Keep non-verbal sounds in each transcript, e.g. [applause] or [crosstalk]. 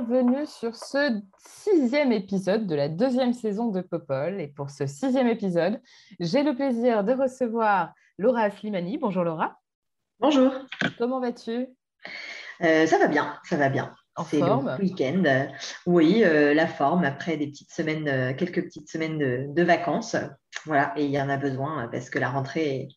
bienvenue sur ce sixième épisode de la deuxième saison de Popol. Et pour ce sixième épisode, j'ai le plaisir de recevoir Laura Slimani. Bonjour Laura, Bonjour, comment vas-tu? Euh, ça va bien, ça va bien. En C'est forme le week-end. Oui, euh, la forme après des petites semaines, euh, quelques petites semaines de, de vacances. Voilà, et il y en a besoin parce que la rentrée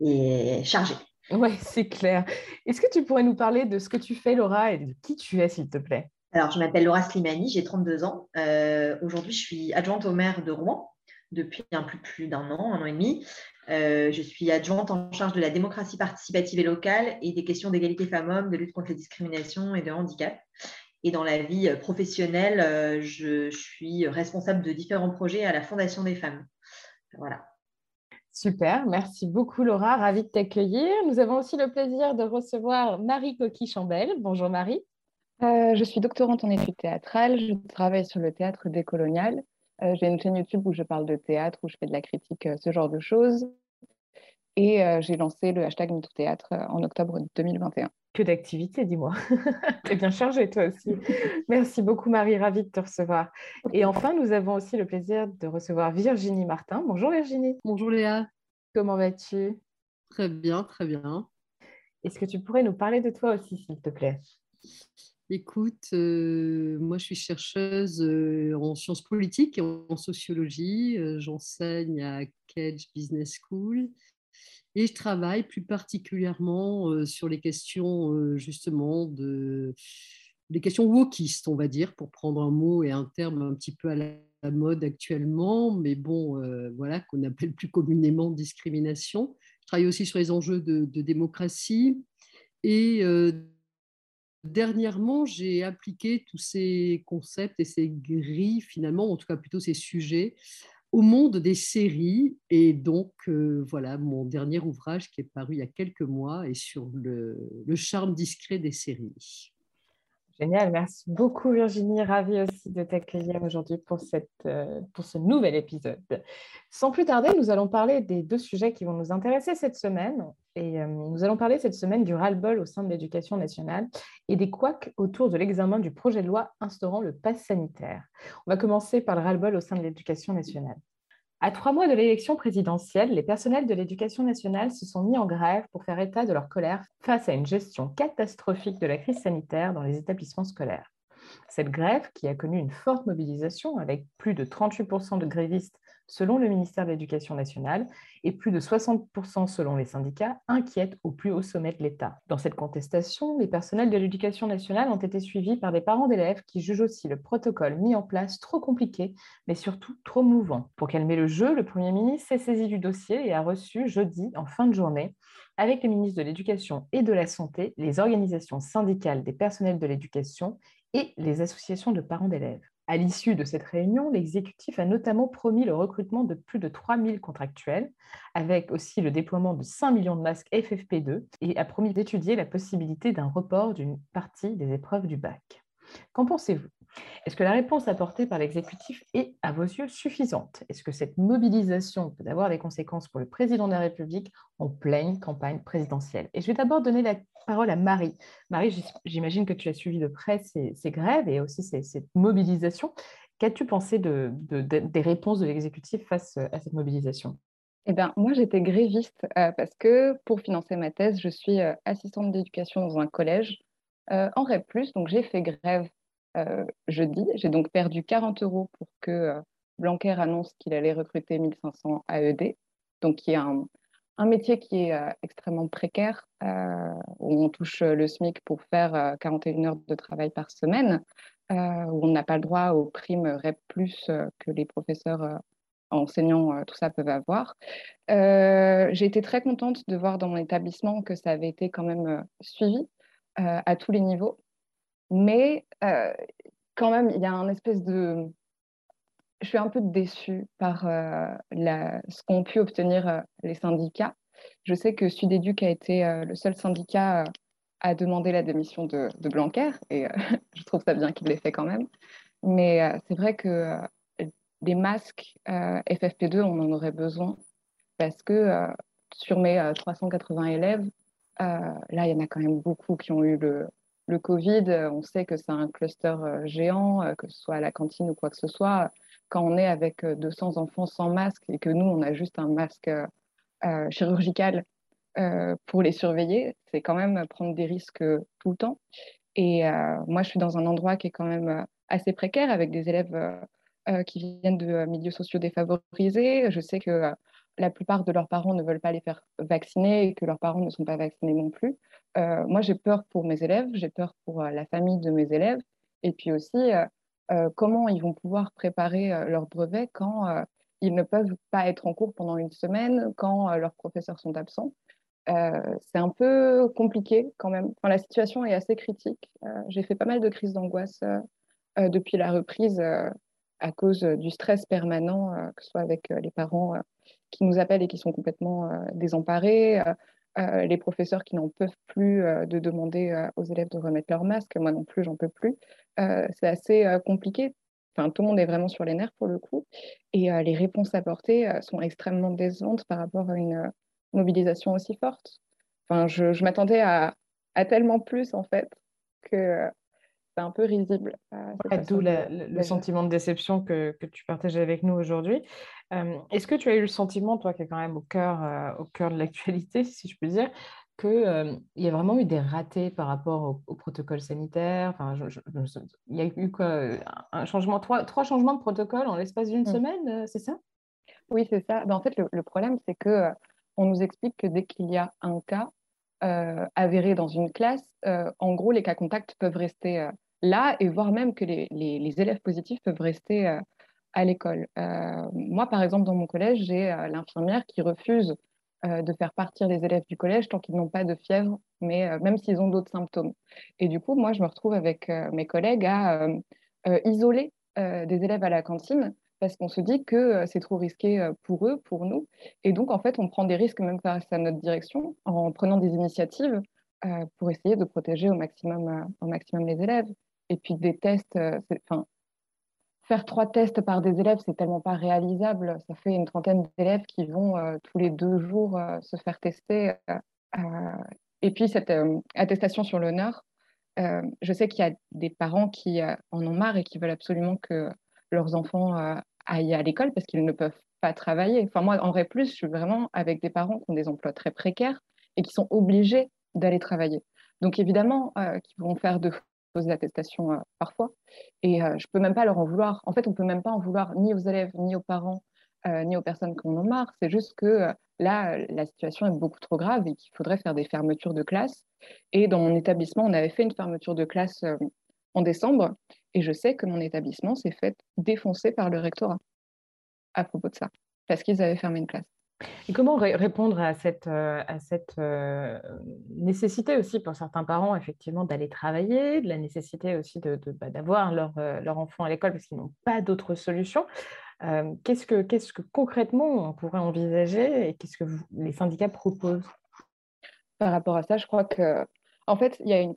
est, est chargée. Oui, c'est clair. Est-ce que tu pourrais nous parler de ce que tu fais Laura et de qui tu es s'il te plaît? Alors, je m'appelle Laura Slimani, j'ai 32 ans. Euh, Aujourd'hui, je suis adjointe au maire de Rouen depuis un peu plus d'un an, un an et demi. Euh, je suis adjointe en charge de la démocratie participative et locale et des questions d'égalité femmes-hommes, de lutte contre les discriminations et de handicap. Et dans la vie euh, professionnelle, je suis responsable de différents projets à la Fondation des femmes. Voilà. Super, merci beaucoup Laura, ravie de t'accueillir. Nous avons aussi le plaisir de recevoir Marie Coquille-Chambel. Bonjour Marie. Euh, je suis doctorante en études théâtrales. Je travaille sur le théâtre décolonial. Euh, J'ai une chaîne YouTube où je parle de théâtre, où je fais de la critique, euh, ce genre de choses. Et j'ai lancé le hashtag MeTooThéâtre en octobre 2021. Que d'activité, dis-moi. [laughs] T'es bien chargée toi aussi. Merci beaucoup Marie, ravie de te recevoir. Et enfin, nous avons aussi le plaisir de recevoir Virginie Martin. Bonjour Virginie, Bonjour Léa, comment vas-tu? Très bien, très bien. Est-ce que tu pourrais nous parler de toi aussi, s'il te plaît? Écoute, euh, moi je suis chercheuse euh, en sciences politiques et en sociologie. Euh, J'enseigne à Cage Business School et je travaille plus particulièrement euh, sur les questions euh, justement de les questions wokistes, on va dire, pour prendre un mot et un terme un petit peu à la mode actuellement, mais bon, euh, voilà, qu'on appelle plus communément discrimination. Je travaille aussi sur les enjeux de, démocratie et dernièrement, j'ai appliqué tous ces concepts et ces grilles, finalement, en tout cas plutôt ces sujets, au monde des séries. Et donc, euh, voilà, mon dernier ouvrage qui est paru il y a quelques mois est sur le, le charme discret des séries. Génial, merci beaucoup Virginie, ravie aussi de t'accueillir aujourd'hui euh, pour ce nouvel épisode. Sans plus tarder, nous allons parler des deux sujets qui vont nous intéresser cette semaine. Et euh, nous allons parler cette semaine du ras-le-bol au sein de l'éducation nationale et des couacs autour de l'examen du projet de loi instaurant le pass sanitaire. On va commencer par le ras-le-bol au sein de l'éducation nationale. À trois mois de l'élection présidentielle, les personnels de l'éducation nationale se sont mis en grève pour faire état de leur colère face à une gestion catastrophique de la crise sanitaire dans les établissements scolaires. Cette grève, qui a connu une forte mobilisation avec plus de 38% de grévistes selon le ministère de l'Éducation nationale et plus de 60% selon les syndicats, inquiète au plus haut sommet de l'État. Dans cette contestation, les personnels de l'Éducation nationale ont été suivis par des parents d'élèves qui jugent aussi le protocole mis en place trop compliqué, mais surtout trop mouvant. Pour calmer le jeu, le Premier ministre s'est saisi du dossier et a reçu jeudi, en fin de journée, avec les ministres de l'Éducation et de la Santé, les organisations syndicales des personnels de l'éducation et les associations de parents d'élèves. À l'issue de cette réunion, l'exécutif a notamment promis le recrutement de plus de 3000 contractuels, avec aussi le déploiement de 5 millions de masques FFP2, et a promis d'étudier la possibilité d'un report d'une partie des épreuves du bac. Qu'en pensez-vous? Est-ce que la réponse apportée par l'exécutif est, à vos yeux, suffisante? Est-ce que cette mobilisation peut avoir des conséquences pour le président de la République en pleine campagne présidentielle? Et je vais d'abord donner la parole à Marie. Marie, j'imagine que tu as suivi de près ces, grèves et aussi ces- cette mobilisation. Qu'as-tu pensé de- de- de- des réponses de l'exécutif face à cette mobilisation? Eh bien, moi, j'étais gréviste euh, parce que pour financer ma thèse, je suis euh, assistante d'éducation dans un collège euh, en REP+, donc j'ai fait grève euh, jeudi. J'ai donc perdu 40 euros pour que euh, Blanquer annonce qu'il allait recruter 1500 AED, donc qui est un, un métier qui est euh, extrêmement précaire, euh, où on touche euh, le SMIC pour faire euh, 41 heures de travail par semaine, euh, où on n'a pas le droit aux primes REP+, euh, que les professeurs euh, enseignants, tout ça, peuvent avoir. J'ai été très contente de voir dans mon établissement que ça avait été quand même suivi à tous les niveaux. Mais quand même, il y a un espèce de... Je suis un peu déçue par la... ce qu'ont pu obtenir les syndicats. Je sais que Sudéduc a été le seul syndicat à demander la démission de, de Blanquer, et [laughs] je trouve ça bien qu'il l'ait fait quand même. Mais c'est vrai que des masques FFP2, on en aurait besoin parce que sur mes 380 élèves, là, il y en a quand même beaucoup qui ont eu le, le Covid, euh, on sait que c'est un cluster euh, géant, euh, que ce soit à la cantine ou quoi que ce soit. Quand on est avec 200 enfants sans masque et que nous, on a juste un masque chirurgical pour les surveiller, c'est quand même prendre des risques tout le temps. Et moi, je suis dans un endroit qui est quand même assez précaire avec des élèves qui viennent de milieux sociaux défavorisés. Je sais que la plupart de leurs parents ne veulent pas les faire vacciner et que leurs parents ne sont pas vaccinés non plus. Euh, moi, j'ai peur pour mes élèves, j'ai peur pour euh, la famille de mes élèves, et puis aussi euh, comment ils vont pouvoir préparer leur brevet quand ils ne peuvent pas être en cours pendant une semaine, quand leurs professeurs sont absents. c'est un peu compliqué quand même. La situation est assez critique. j'ai fait pas mal de crises d'angoisse depuis la reprise à cause du stress permanent, que ce soit avec les parents qui nous appellent et qui sont complètement désemparés, euh, les professeurs qui n'en peuvent plus euh, de demander euh, aux élèves de remettre leur masque, moi non plus, j'en peux plus. c'est assez compliqué. Enfin, tout le monde est vraiment sur les nerfs pour le coup. Et les réponses apportées sont extrêmement décevantes par rapport à une mobilisation aussi forte. Enfin, je, m'attendais à, tellement plus, en fait, que un peu risible. D'où le sentiment de déception que, que tu partages avec nous aujourd'hui. Est-ce que tu as eu le sentiment, toi qui es quand même au cœur, au cœur de l'actualité, [laughs] si je peux dire, qu'il y a vraiment eu des ratés par rapport au, protocole sanitaire? Enfin, Il y a eu quoi un changement, trois, trois changements de protocole en l'espace d'une mmh. semaine, c'est ça? Oui, c'est ça. Ben, en fait, le, problème, c'est que on nous explique que dès qu'il y a un cas avéré dans une classe, en gros, les cas contacts peuvent rester là et voire même que les, élèves positifs peuvent rester euh, à l'école. Euh, moi, par exemple, dans mon collège, j'ai euh, l'infirmière qui refuse de faire partir les élèves du collège tant qu'ils n'ont pas de fièvre, mais même s'ils ont d'autres symptômes. Et du coup, moi, je me retrouve avec mes collègues à isoler des élèves à la cantine parce qu'on se dit que c'est trop risqué pour eux, pour nous. Et donc, en fait, on prend des risques même face à notre direction en prenant des initiatives pour essayer de protéger au maximum, au maximum les élèves. Et puis des tests, euh, enfin, faire trois tests par des élèves, c'est tellement pas réalisable. Ça fait une trentaine d'élèves qui vont euh, tous les deux jours euh, se faire tester. et puis cette attestation sur l'honneur, je sais qu'il y a des parents qui en ont marre et qui veulent absolument que leurs enfants aillent à l'école parce qu'ils ne peuvent pas travailler. Enfin, moi, en vrai, plus, je suis vraiment avec des parents qui ont des emplois très précaires et qui sont obligés d'aller travailler. Donc, évidemment, qui vont faire de poser l'attestation euh, parfois. Et euh, je peux même pas leur en vouloir. En fait, on peut même pas en vouloir ni aux élèves, ni aux parents, euh, ni aux personnes qui en ont marre. C'est juste que là, la situation est beaucoup trop grave et qu'il faudrait faire des fermetures de classe. Et dans mon établissement, on avait fait une fermeture de classe en décembre. Et je sais que mon établissement s'est fait défoncer par le rectorat à propos de ça, parce qu'ils avaient fermé une classe. Et comment répondre à cette, euh, à cette euh, nécessité aussi pour certains parents, effectivement, d'aller travailler, de la nécessité aussi bah, d'avoir de, leur, euh, leur, enfant à l'école parce qu'ils n'ont pas d'autre solution qu'est-ce, que, qu'est-ce que concrètement on pourrait envisager et qu'est-ce que les syndicats proposent? Par rapport à ça, je crois que, en fait, il y a une,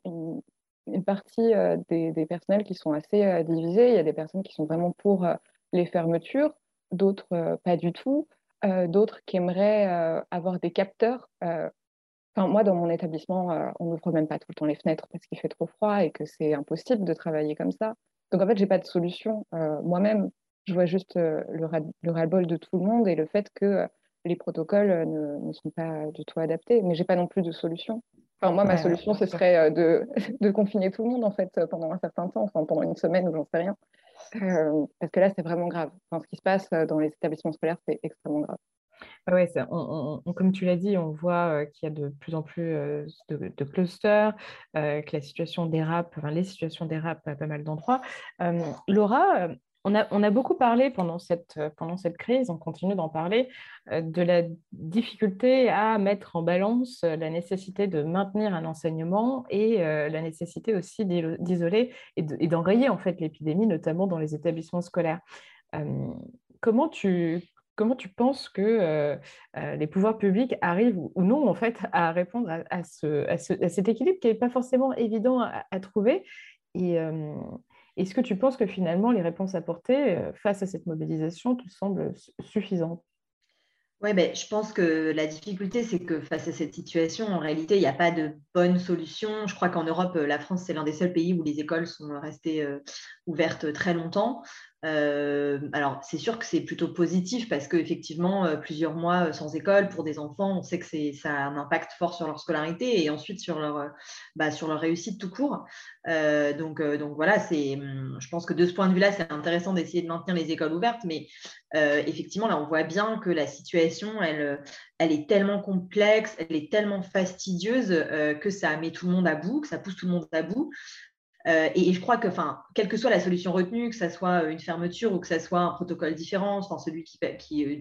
une, partie des, personnels qui sont assez divisés. Il y a des personnes qui sont vraiment pour les fermetures, d'autres pas du tout. Euh, d'autres qui aimeraient euh, avoir des capteurs. Euh, enfin, moi, dans mon établissement, on n'ouvre même pas tout le temps les fenêtres parce qu'il fait trop froid et que c'est impossible de travailler comme ça. Donc, en fait, j'ai pas de solution. Moi-même, je vois juste le, ras-le-bol de tout le monde et le fait que les protocoles ne, sont pas du tout adaptés. Mais j'ai pas non plus de solution. Enfin, moi, ma solution, ce serait de, [laughs] de, confiner tout le monde, en fait, pendant un certain temps, enfin, pendant une semaine ou j'en sais rien. Euh, parce que là, c'est vraiment grave. Ce qui se passe euh, dans les établissements scolaires, c'est extrêmement grave. Ah ouais, comme tu l'as dit, on voit euh, qu'il y a de plus en plus de, clusters, que la situation dérape, enfin, les situations dérapent à pas mal d'endroits. Laura, on a, beaucoup parlé pendant cette, pendant cette crise, on continue d'en parler, euh, de la difficulté à mettre en balance la nécessité de maintenir un enseignement et euh, la nécessité aussi d'isoler et d'enrayer en fait l'épidémie, notamment dans les établissements scolaires. Euh, comment tu, penses que les pouvoirs publics arrivent ou non en fait à répondre à, ce, à, cet équilibre qui n'est pas forcément évident à, trouver? Est-ce que tu penses que finalement les réponses apportées euh, face à cette mobilisation te semblent suffisantes? Oui, ben, je pense que la difficulté, c'est que face à cette situation, en réalité, il n'y a pas de bonne solution. Je crois qu'en Europe, la France, c'est l'un des seuls pays où les écoles sont restées euh, ouvertes très longtemps. Euh, alors, c'est sûr que c'est plutôt positif parce qu'effectivement, euh, plusieurs mois euh, sans école pour des enfants, on sait que ça a un impact fort sur leur scolarité et ensuite sur leur, bah, sur leur réussite tout court. donc, donc voilà, hum, je pense que de ce point de vue-là, c'est intéressant d'essayer de maintenir les écoles ouvertes, mais effectivement, là, on voit bien que la situation, elle, elle est tellement complexe, elle est tellement fastidieuse que ça met tout le monde à bout, que ça pousse tout le monde à bout. Euh, et, je crois que, enfin, quelle que soit la solution retenue, que ce soit une fermeture ou que ce soit un protocole différent, enfin, celui qui, euh,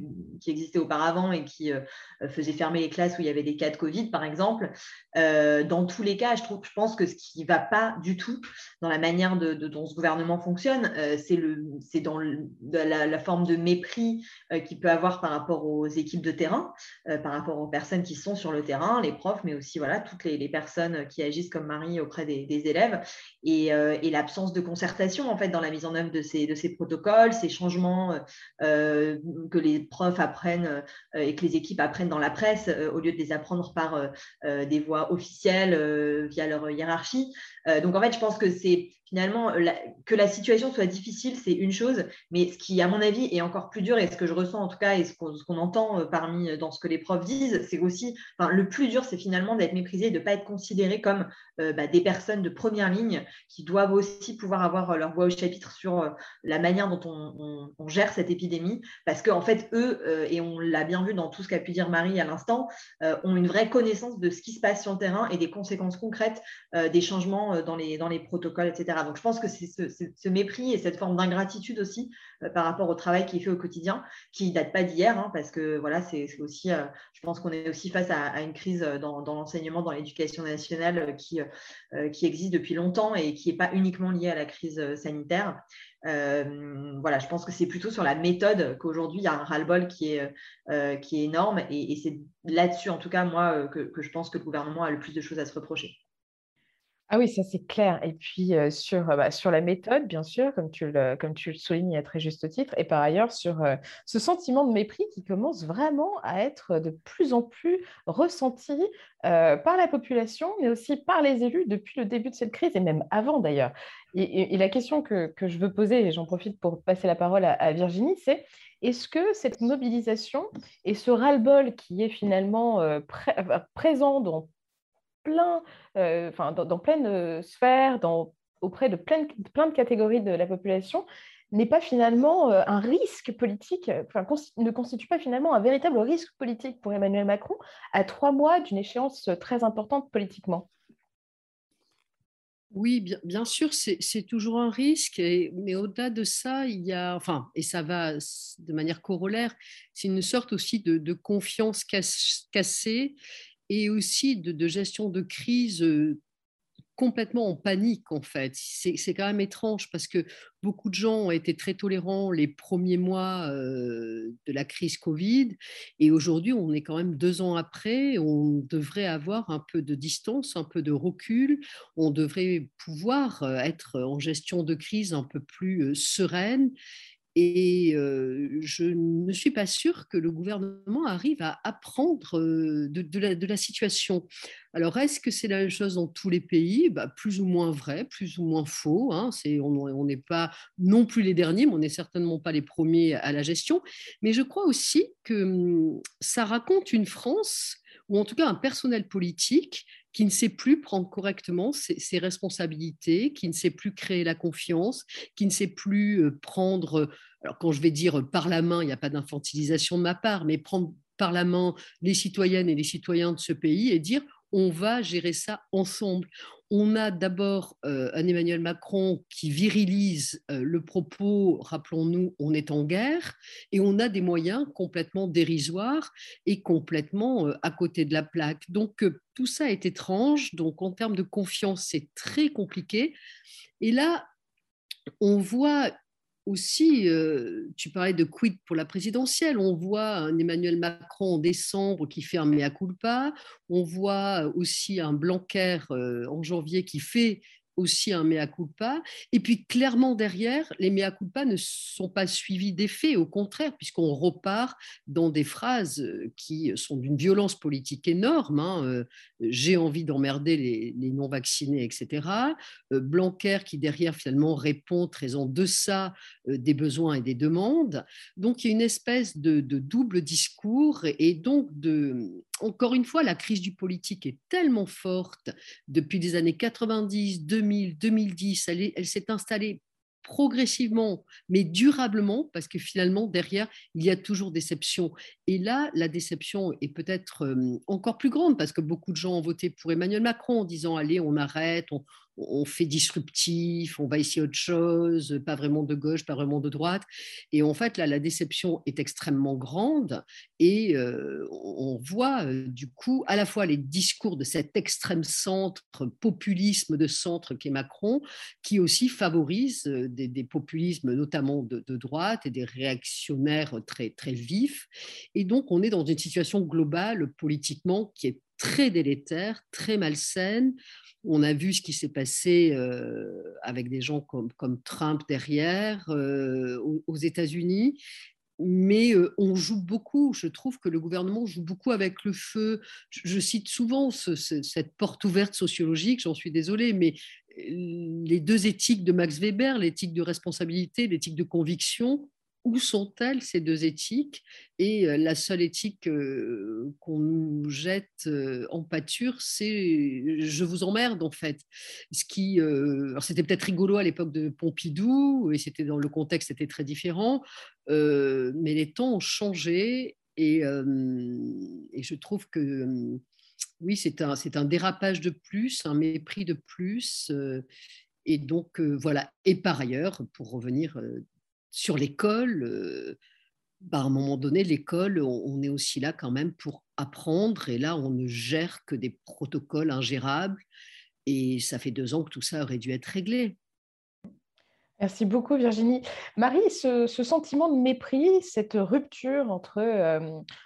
existait auparavant et qui euh, faisait fermer les classes où il y avait des cas de Covid, par exemple, dans tous les cas, je, trouve, je pense que ce qui ne va pas du tout dans la manière dont ce gouvernement fonctionne, c'est dans la, forme de mépris qu'il peut avoir par rapport aux équipes de terrain, par rapport aux personnes qui sont sur le terrain, les profs, mais aussi voilà, toutes les, personnes qui agissent comme Marie auprès des élèves. Euh, et, l'absence de concertation dans la mise en œuvre de ces, de ces protocoles, ces changements euh, euh, que les profs apprennent et que les équipes apprennent dans la presse au lieu de les apprendre par des voies officielles via leur hiérarchie. Donc en fait, je pense que c'est finalement, que la situation soit difficile, c'est une chose, mais ce qui, à mon avis, est encore plus dur, et ce que je ressens en tout cas, et ce qu'on entend euh, parmi euh, dans ce que les profs disent, c'est aussi, enfin, le plus dur, c'est finalement d'être méprisé, de ne pas être considéré comme euh, bah, des personnes de première ligne qui doivent aussi pouvoir avoir leur voix au chapitre sur la manière dont on, gère cette épidémie, parce qu'en en fait, eux, et on l'a bien vu dans tout ce qu'a pu dire Marie à l'instant, ont une vraie connaissance de ce qui se passe sur le terrain et des conséquences concrètes des changements dans les, dans les protocoles, etc. Donc, je pense que c'est ce, mépris et cette forme d'ingratitude aussi euh, par rapport au travail qui est fait au quotidien, qui ne date pas d'hier, hein, parce que voilà, c'est aussi, euh, je pense qu'on est aussi face à, une crise dans, l'enseignement, dans l'éducation nationale euh, qui, existe depuis longtemps et qui n'est pas uniquement liée à la crise sanitaire. voilà, je pense que c'est plutôt sur la méthode qu'aujourd'hui il y a un ras-le-bol qui est énorme et, c'est là-dessus, en tout cas, moi, que, je pense que le gouvernement a le plus de choses à se reprocher. Ah oui, ça c'est clair. Et puis sur, bah, sur la méthode, bien sûr, comme tu, le, comme tu soulignes à très juste titre, et par ailleurs sur ce sentiment de mépris qui commence vraiment à être de plus en plus ressenti par la population, mais aussi par les élus depuis le début de cette crise, et même avant d'ailleurs. Et, la question que, que, je veux poser, et j'en profite pour passer la parole à, Virginie, c'est est-ce que cette mobilisation et ce ras-le-bol qui est finalement présent dans euh, dans, plein pleine sphère, dans, auprès de plein, de catégories de la population, n'est pas finalement euh, un risque politique, ne constitue pas finalement un véritable risque politique pour Emmanuel Macron à trois mois d'une échéance très importante politiquement. Oui, bien, sûr, c'est toujours un risque, mais au-delà de ça, il y a, enfin, et ça va de manière corollaire, c'est une sorte aussi de confiance cassée et aussi de, gestion de crise euh, complètement en panique en fait. C'est quand même étrange parce que beaucoup de gens ont été très tolérants les premiers mois euh, de la crise Covid et aujourd'hui on est quand même deux ans après, on devrait avoir un peu de distance, un peu de recul, on devrait pouvoir euh, être en gestion de crise un peu plus sereine et je ne suis pas sûre que le gouvernement arrive à apprendre de, la, situation. Alors, est-ce que c'est la même chose dans tous les pays? Bah, Plus ou moins vrai, plus ou moins faux. Hein. on n'est pas non plus les derniers, mais on n'est certainement pas les premiers à la gestion. Mais je crois aussi que hum, ça raconte une France ou en tout cas un personnel politique qui ne sait plus prendre correctement ses, responsabilités, qui ne sait plus créer la confiance, qui ne sait plus euh, prendre, alors quand je vais dire par la main, il n'y a pas d'infantilisation de ma part, mais prendre par la main les citoyennes et les citoyens de ce pays et dire on va gérer ça ensemble. On a d'abord euh, un Emmanuel Macron qui virilise euh, le propos, rappelons-nous, on est en guerre, et on a des moyens complètement dérisoires et complètement euh, à côté de la plaque. Donc tout ça est étrange, donc en termes de confiance, c'est très compliqué. Et là, on voit aussi, euh, tu parlais de quid pour la présidentielle. On voit un Emmanuel Macron en décembre qui fait un mea culpa. On voit aussi un Blanquer euh, en janvier qui fait aussi un mea culpa. Et puis clairement derrière, les mea culpa ne sont pas suivis d'effet, au contraire, puisqu'on repart dans des phrases euh, qui sont d'une violence politique énorme. Hein, euh, j'ai envie d'emmerder les, non-vaccinés, etc. Euh, Blanquer qui derrière finalement répond très en deçà des besoins et des demandes. Donc il y a une espèce de, de double discours et donc de, encore une fois, la crise du politique est tellement forte depuis les années 90, 2000, 2010. Elle, s'est installée progressivement, mais durablement, parce que finalement, derrière, il y a toujours déception. Et là, la déception est peut-être euh, encore plus grande, parce que beaucoup de gens ont voté pour Emmanuel Macron en disant, allez, on arrête, on, on fait disruptif, on va essayer autre chose, pas vraiment de gauche, pas vraiment de droite. Et en fait, là, la déception est extrêmement grande et euh, on voit euh, du coup à la fois les discours de cet extrême centre, populisme de centre qu'est Macron, qui aussi favorise euh, des, populismes notamment de, de, droite et des réactionnaires très, très vifs. Et donc, on est dans une situation globale politiquement qui est très délétère, très malsaine. On a vu ce qui s'est passé euh, avec des gens comme, comme Trump derrière euh, aux, États-Unis. Mais euh, on joue beaucoup, je trouve que le gouvernement joue beaucoup avec le feu. Je, cite souvent cette porte ouverte sociologique, j'en suis désolée, mais les deux éthiques de Max Weber, l'éthique de responsabilité, l'éthique de conviction, où sont-elles ces deux éthiques? Et euh, la seule éthique euh, qu'on nous jette euh, en pâture, c'est je vous emmerde en fait. Ce qui, c'était peut-être rigolo à l'époque de Pompidou, et c'était dans le contexte était très différent, mais les temps ont changé et, je trouve que oui, c'est un, un dérapage de plus, un mépris de plus. et donc, voilà. Et par ailleurs, pour revenir sur l'école, euh, bah, à un moment donné, l'école, on, est aussi là quand même pour apprendre. Et là, on ne gère que des protocoles ingérables. Et ça fait deux ans que tout ça aurait dû être réglé. Merci beaucoup Virginie. Marie, ce, sentiment de mépris, cette rupture entre euh,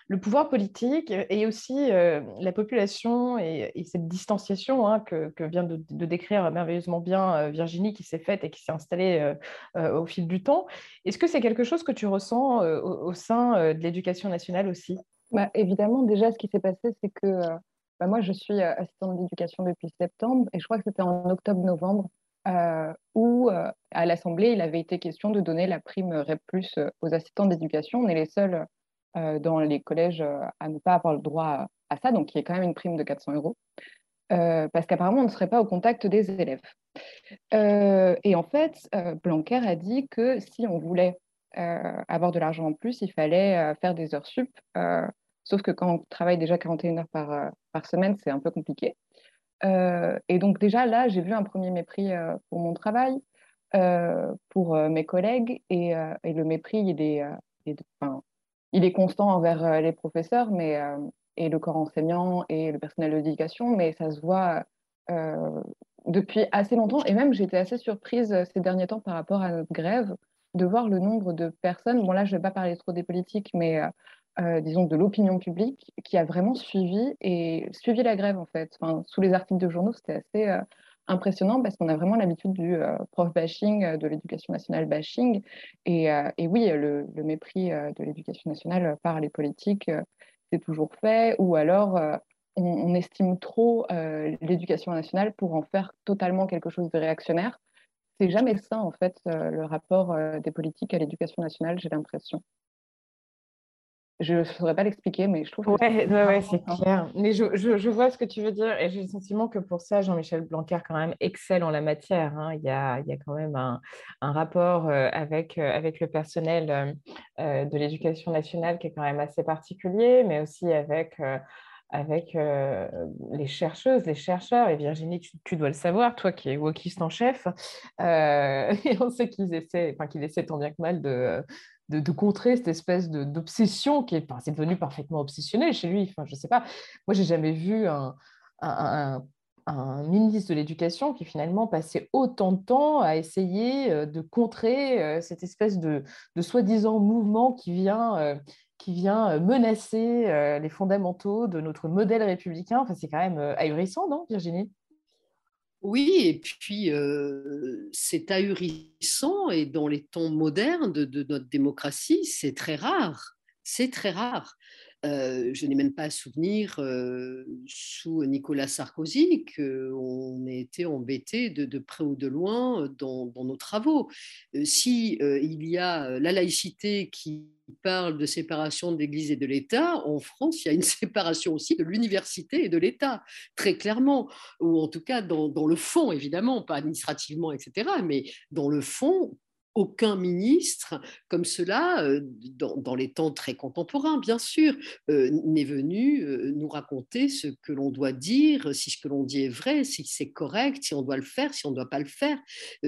le pouvoir politique et aussi euh, la population et, cette distanciation hein, que, vient de, décrire merveilleusement bien euh, Virginie qui s'est faite et qui s'est installée au fil du temps, est-ce que c'est quelque chose que tu ressens au, sein de l'éducation nationale aussi? Bah, Évidemment, déjà ce qui s'est passé, c'est que bah, moi je suis assistante d'éducation depuis septembre et je crois que c'était en octobre-novembre euh, où euh, à l'Assemblée, il avait été question de donner la prime REP euh, aux assistants d'éducation. On est les seuls dans les collèges à ne pas avoir le droit à ça, donc il y a quand même une prime de 400 euros. parce qu'apparemment, on ne serait pas au contact des élèves. et en fait, Blanquer a dit que si on voulait avoir de l'argent en plus, il fallait faire des heures sup. sauf que quand on travaille déjà 41 heures par, par semaine, c'est un peu compliqué. Euh, et donc déjà là, j'ai vu un premier mépris euh, pour mon travail, euh, pour mes collègues, et, le mépris, il est, constant envers les professeurs, mais et le corps enseignant et le personnel d'éducation, mais ça se voit depuis assez longtemps. Et même, été assez surprise ces derniers temps par rapport à notre grève de voir le nombre de personnes. Bon, là, je ne vais pas parler trop des politiques, mais euh, disons, de l'opinion publique qui a vraiment suivi et suivi la grève en fait. Enfin, sous les articles de journaux, c'était assez euh, impressionnant parce qu'on a vraiment l'habitude du euh, prof bashing, de l'éducation nationale bashing. Et, et oui, le, mépris de l'éducation nationale par les politiques, c'est toujours fait. Ou alors, on, on, estime trop l'éducation nationale pour en faire totalement quelque chose de réactionnaire. C'est jamais ça en fait, le rapport des politiques à l'éducation nationale, j'ai l'impression. Je ne saurais pas l'expliquer, mais je trouve que ouais, c'est clair. Mais je, je, vois ce que tu veux dire et j'ai le sentiment que pour ça, Jean-Michel Blanquer quand même excelle en la matière. Hein. Il, y a, il, y a, quand même un, un rapport euh, avec, euh, avec le personnel euh, de l'éducation nationale qui est quand même assez particulier, mais aussi avec avec les chercheuses, les chercheurs, et Virginie, tu, dois le savoir, toi qui es wokiste en chef, [laughs] et on sait qu'ils essaient, enfin qu'ils essaient tant bien que mal de, de, contrer cette espèce d'obsession qui est, enfin, c'est devenu parfaitement obsessionnel chez lui. Enfin, je sais pas, moi j'ai jamais vu un, un, un ministre de l'Éducation qui finalement passait autant de temps à essayer euh, de contrer euh, cette espèce de, de soi-disant mouvement qui vient, euh, qui vient menacer les fondamentaux de notre modèle républicain. Enfin, c'est quand même ahurissant, non, Virginie? Oui, et puis c'est ahurissant et dans les temps modernes de, de notre démocratie, c'est très rare. C'est très rare. Je n'ai même pas souvenir euh, sous Nicolas Sarkozy qu'on ait été embêté de, près ou de loin dans, nos travaux. Euh, si il y a la laïcité qui parle de séparation de l'Église et de l'État, en France, il y a une [laughs] séparation aussi de l'université et de l'État, très clairement, ou en tout cas dans, le fond, évidemment, pas administrativement, etc., mais dans le fond, aucun ministre comme cela, euh, dans, les temps très contemporains, bien sûr, euh, n'est venu euh, nous raconter ce que l'on doit dire, si ce que l'on dit est vrai, si c'est correct, si on doit le faire, si on ne doit pas le faire,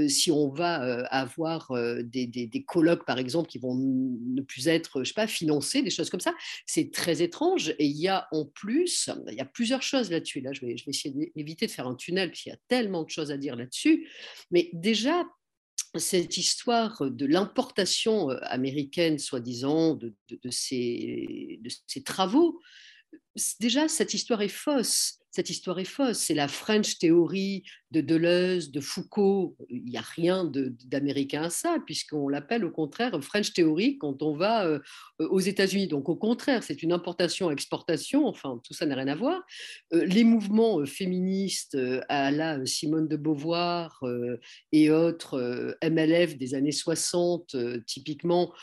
si on va avoir des, des, colloques, par exemple, qui vont ne plus être, je sais pas, financés, des choses comme ça. C'est très étrange. Et il y a en plus, il y a plusieurs choses là-dessus. Là, je vais, essayer d'éviter de faire un tunnel, parce qu'il y a tellement de choses à dire là-dessus. Mais déjà, cette histoire de l'importation euh, américaine, soi-disant, de, ces, travaux, déjà, cette histoire est fausse cette histoire est fausse. C'est la French théorie de Deleuze, de Foucault. Il n'y a rien d'américain à ça, puisqu'on l'appelle au contraire French théorie quand on va euh, aux États-Unis. Donc au contraire, c'est une importation-exportation. Enfin, tout ça n'a rien à voir. Euh, les mouvements euh, féministes à la Simone de Beauvoir et autres MLF des années 60, typiquement,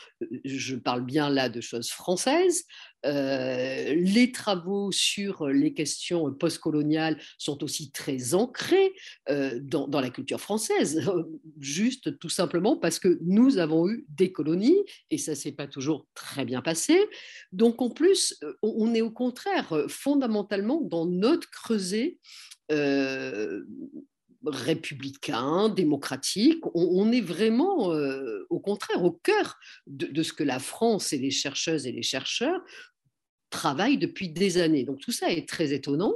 je parle bien là de choses françaises. Les travaux sur les questions post coloniales sont aussi très ancrées euh, dans, la culture française, [laughs] juste tout simplement parce que nous avons eu des colonies et ça s'est pas toujours très bien passé. Donc en plus, euh, on est au contraire euh, fondamentalement dans notre creuset. républicain, démocratique. On, est vraiment, au contraire, au cœur de, de, ce que la France et les chercheuses et les chercheurs travaille depuis des années. Donc tout ça est très étonnant.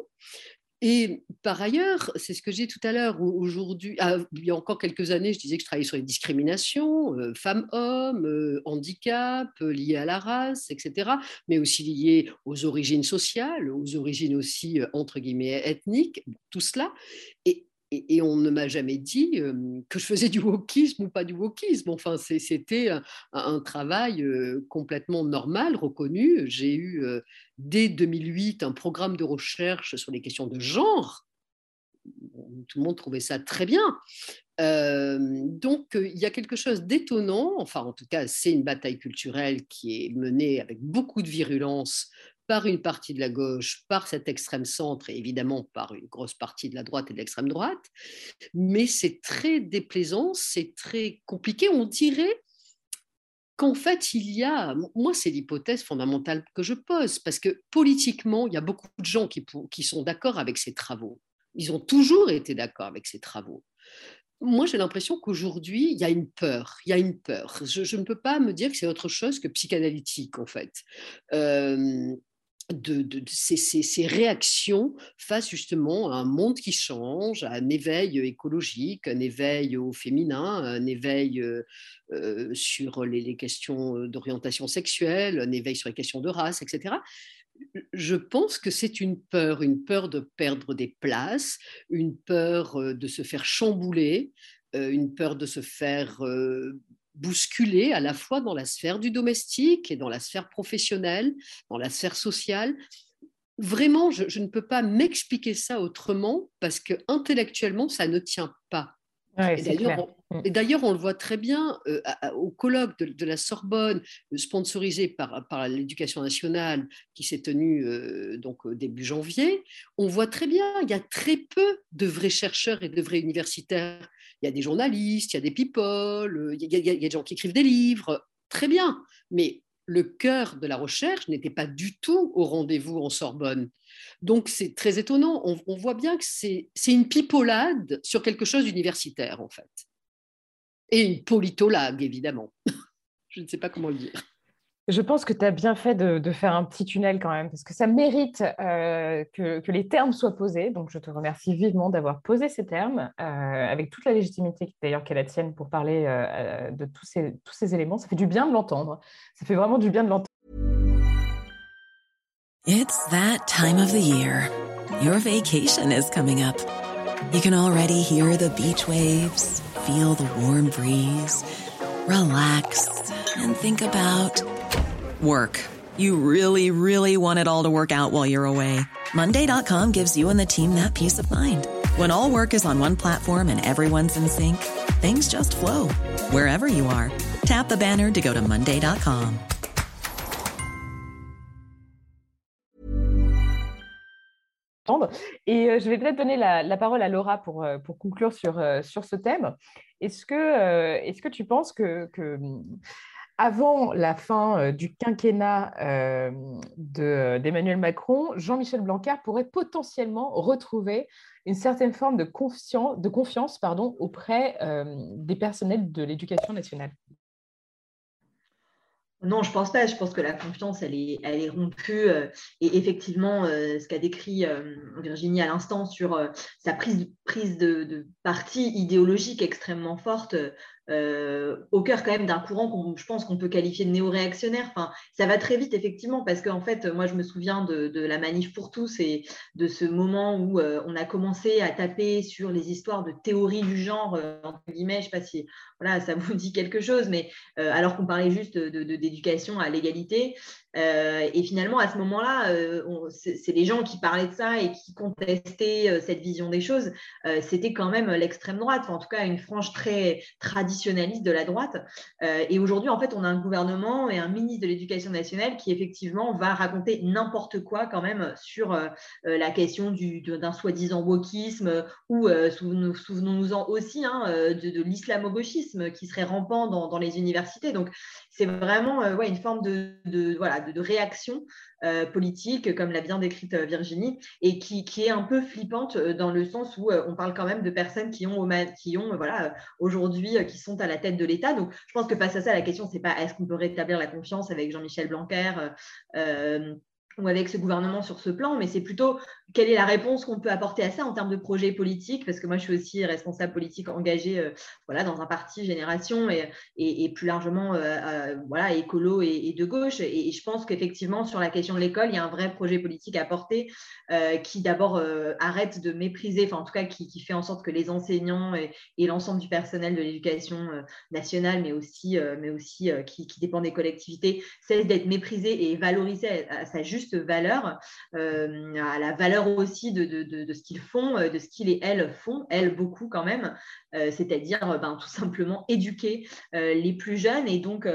Et par ailleurs, c'est ce que j'ai tout à l'heure, aujourd'hui, ah, il y a encore quelques années, je disais que je travaillais sur les discriminations, euh, femmes-hommes, euh, handicap, euh, liés à la race, etc., mais aussi liés aux origines sociales, aux origines aussi, entre guillemets, ethniques, tout cela. Et et, on ne m'a jamais dit que je faisais du wokisme ou pas du wokisme. Enfin, c'était un, travail complètement normal, reconnu. J'ai eu dès 2008 un programme de recherche sur les questions de genre. Tout le monde trouvait ça très bien. donc, il y a quelque chose d'étonnant, enfin en tout cas, c'est une bataille culturelle qui est menée avec beaucoup de virulence par une partie de la gauche, par cet extrême centre et évidemment par une grosse partie de la droite et de l'extrême droite. Mais c'est très déplaisant, c'est très compliqué. On dirait qu'en fait, il y a, moi, c'est l'hypothèse fondamentale que je pose, parce que politiquement, il y a beaucoup de gens qui, sont d'accord avec ces travaux. Ils ont toujours été d'accord avec ces travaux. Moi, j'ai l'impression qu'aujourd'hui, il y a une peur. Il y a une peur. Je, ne peux pas me dire que c'est autre chose que psychanalytique, en fait. Euh, de, ces, réactions face justement à un monde qui change, à un éveil écologique, un éveil au féminin, un éveil euh, euh, sur les, questions d'orientation sexuelle, un éveil sur les questions de race, etc. Je pense que c'est une peur, une peur de perdre des places, une peur euh, de se faire chambouler, une peur de se faire bousculé à la fois dans la sphère du domestique et dans la sphère professionnelle, dans la sphère sociale. Vraiment, je, ne peux pas m'expliquer ça autrement parce que intellectuellement, ça ne tient pas. Mm. et d'ailleurs, on, le voit très bien euh, au colloque de, la Sorbonne, euh, sponsorisé par, par l'éducation nationale, qui s'est tenu euh, donc début janvier. On voit très bien, il y a très peu de vrais chercheurs et de vrais universitaires il y a des journalistes, il y a des people, il y a, des gens qui écrivent des livres, très bien, mais le cœur de la recherche n'était pas du tout au rendez-vous en Sorbonne. Donc c'est très étonnant. On, voit bien que c'est une pipolade sur quelque chose d'universitaire, en fait. Et une politolague, évidemment. [laughs] Je ne sais pas comment le dire. Je pense que tu as bien fait de, faire un petit tunnel quand même, parce que ça mérite euh, que, les termes soient posés. Donc, je te remercie vivement d'avoir posé ces termes, euh, avec toute la légitimité d'ailleurs qu'elle la tienne pour parler euh, de tous ces, tous ces éléments. Ça fait du bien de l'entendre. Ça fait vraiment du bien de l'entendre. It's that time of the year. Your vacation is coming up. You can already hear the beach waves, feel the warm breeze, relax and think about... Work. You really, really want it all to work out while you're away. Monday.com gives you and the team that peace of mind. When all work is on one platform and everyone's in sync, things just flow wherever you are. Tap the banner to go to Monday.com. Et euh, je vais peut-être donner la, la, parole à Laura pour, euh, pour conclure sur, euh, sur ce thème. Est-ce que, euh, est-ce que tu penses que, que avant la fin euh, du quinquennat euh, d'Emmanuel Macron, Jean-Michel Blanquer pourrait potentiellement retrouver une certaine forme de confiance, de confiance pardon, auprès euh, des personnels de l'éducation nationale. Non, je pense pas. Je pense que la confiance, elle est, elle est rompue. et effectivement, ce qu'a décrit Virginie à l'instant sur sa prise, prise de, de, parti idéologique extrêmement forte euh, au cœur quand même d'un courant qu'on, je pense qu'on peut qualifier de néo-réactionnaire. Enfin, ça va très vite effectivement parce qu'en fait, moi je me souviens de, la manif pour tous et de ce moment où euh, on a commencé à taper sur les histoires de théorie du genre euh, entre guillemets. Je sais pas si voilà ça vous [laughs] dit quelque chose, mais alors qu'on parlait juste de, d'éducation à l'égalité. Et finalement, à ce moment-là, c'est, les gens qui parlaient de ça et qui contestaient cette vision des choses. c'était quand même l'extrême droite, en tout cas une frange très traditionnelle de la droite. Euh, et aujourd'hui, en fait, on a un gouvernement et un ministre de l'Éducation nationale qui, effectivement, va raconter n'importe quoi quand même sur euh, euh, la question d'un soi-disant wokisme ou, souvenons-nous-en aussi, hein, de, l'islamo-gauchisme qui serait rampant dans, les universités. Donc, c'est vraiment euh, une forme de, voilà, de, réaction euh, politique, comme l'a bien décrite euh, Virginie, et qui, est un peu flippante dans le sens où on parle quand même de personnes qui ont, qui ont voilà, aujourd'hui, qui sont à la tête de l'État. Donc, je pense que face à ça, la question, c'est pas est-ce qu'on peut rétablir la confiance avec Jean-Michel Blanquer ou avec ce gouvernement sur ce plan, mais c'est plutôt quelle est la réponse qu'on peut apporter à ça en termes de projet politique, parce que moi je suis aussi responsable politique engagé euh, voilà, dans un parti Génération et, et, plus largement euh, euh, voilà, écolo et, de gauche. Et, je pense qu'effectivement sur la question de l'école, il y a un vrai projet politique à porter qui d'abord arrête de mépriser, enfin en tout cas qui, qui, fait en sorte que les enseignants et, l'ensemble du personnel de l'éducation nationale, mais aussi, mais aussi qui, dépend des collectivités, cessent d'être méprisés et valorisés à sa juste valeur, à la valeur aussi de, de, ce qu'ils font, euh, de ce qu'ils et elles font, elles beaucoup quand même, euh, c'est-à-dire ben, tout simplement éduquer les plus jeunes et donc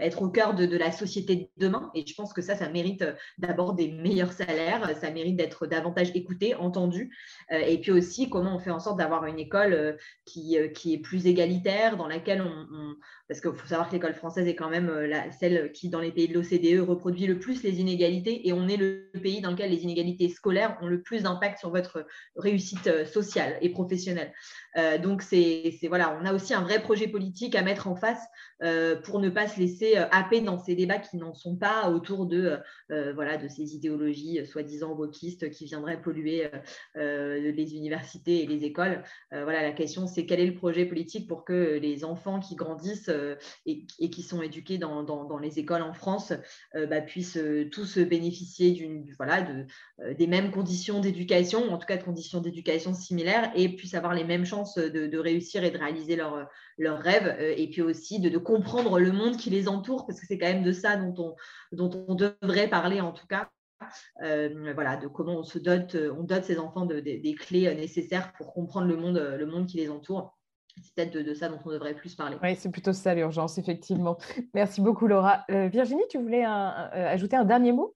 être au cœur de, la société de demain. Et je pense que ça, ça mérite d'abord des meilleurs salaires, ça mérite d'être davantage écouté, entendu, et puis aussi comment on fait en sorte d'avoir une école qui, qui est plus égalitaire, dans laquelle on, parce qu'il faut savoir que l'école française est quand même celle qui, dans les pays de l'OCDE, reproduit le plus les inégalités et on est le pays dans lequel les inégalités scolaires ont le plus d'impact sur votre réussite euh, sociale et professionnelle. Euh, donc, c'est voilà, on a aussi un vrai projet politique à mettre en face euh, pour ne pas se laisser happer dans ces débats qui n'en sont pas autour de, voilà, de ces idéologies soi-disant wokistes qui viendraient polluer les universités et les écoles. voilà, la question, c'est quel est le projet politique pour que les enfants qui grandissent et, qui sont éduqués dans, dans, les écoles en France bah, puissent tous bénéficier voilà, de, des mêmes conditions d'éducation, en tout cas de conditions d'éducation similaires, et puissent avoir les mêmes chances de, réussir et de réaliser leurs leur rêves, euh, et puis aussi de, comprendre le monde qui les entoure, parce que c'est quand même de ça dont on, dont on devrait parler en tout cas. Euh, voilà, de comment on se dote, on dote ces enfants de, des clés nécessaires pour comprendre le monde, le monde qui les entoure. C'est peut-être de, ça dont on devrait plus parler. Oui, c'est plutôt ça l'urgence, effectivement. Merci beaucoup, Laura. Virginie, tu voulais ajouter un dernier mot?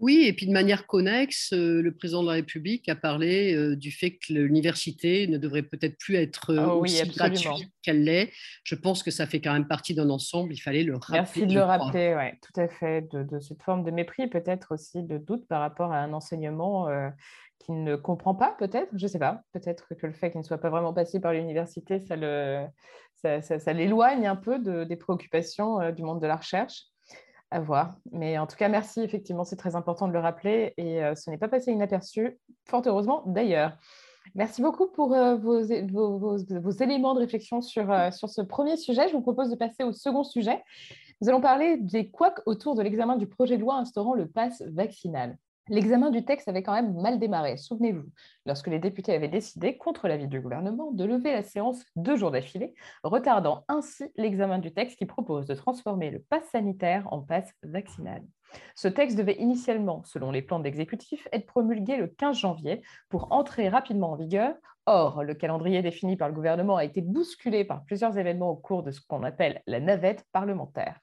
Oui, et puis de manière connexe, euh, le président de la République a parlé euh, du fait que l'université ne devrait peut-être plus être euh, oui, aussi gratuite qu'elle l'est. Je pense que ça fait quand même partie d'un ensemble, il fallait le rappeler. Merci de le rappeler, ouais, tout à fait, de, de cette forme de mépris, peut-être aussi de doute par rapport à un enseignement euh, qu'il ne comprend pas, peut-être, je ne sais pas, peut-être que le fait qu'il ne soit pas vraiment passé par l'université, ça le, ça, ça- ça l'éloigne un peu de- des préoccupations euh, du monde de la recherche. À voir. Mais en tout cas, merci, effectivement, c'est très important de le rappeler et euh, ce n'est pas passé inaperçu, fort heureusement d'ailleurs. Merci beaucoup pour euh, vos, vos- vos- vos éléments de réflexion sur, euh, [laughs] sur ce premier sujet. Je vous propose de passer au second sujet. Nous allons parler des couacs autour de l'examen du projet de loi instaurant le pass vaccinal. L'examen du texte avait quand même mal démarré, souvenez-vous, lorsque les députés avaient décidé, contre l'avis du gouvernement, de lever la séance deux jours d'affilée, retardant ainsi l'examen du texte qui propose de transformer le pass sanitaire en pass vaccinal. Ce texte devait initialement, selon les plans de l'exécutif, être promulgué le 15 janvier pour entrer rapidement en vigueur. Or, le calendrier défini par le gouvernement a été bousculé par plusieurs événements au cours de ce qu'on appelle la navette parlementaire.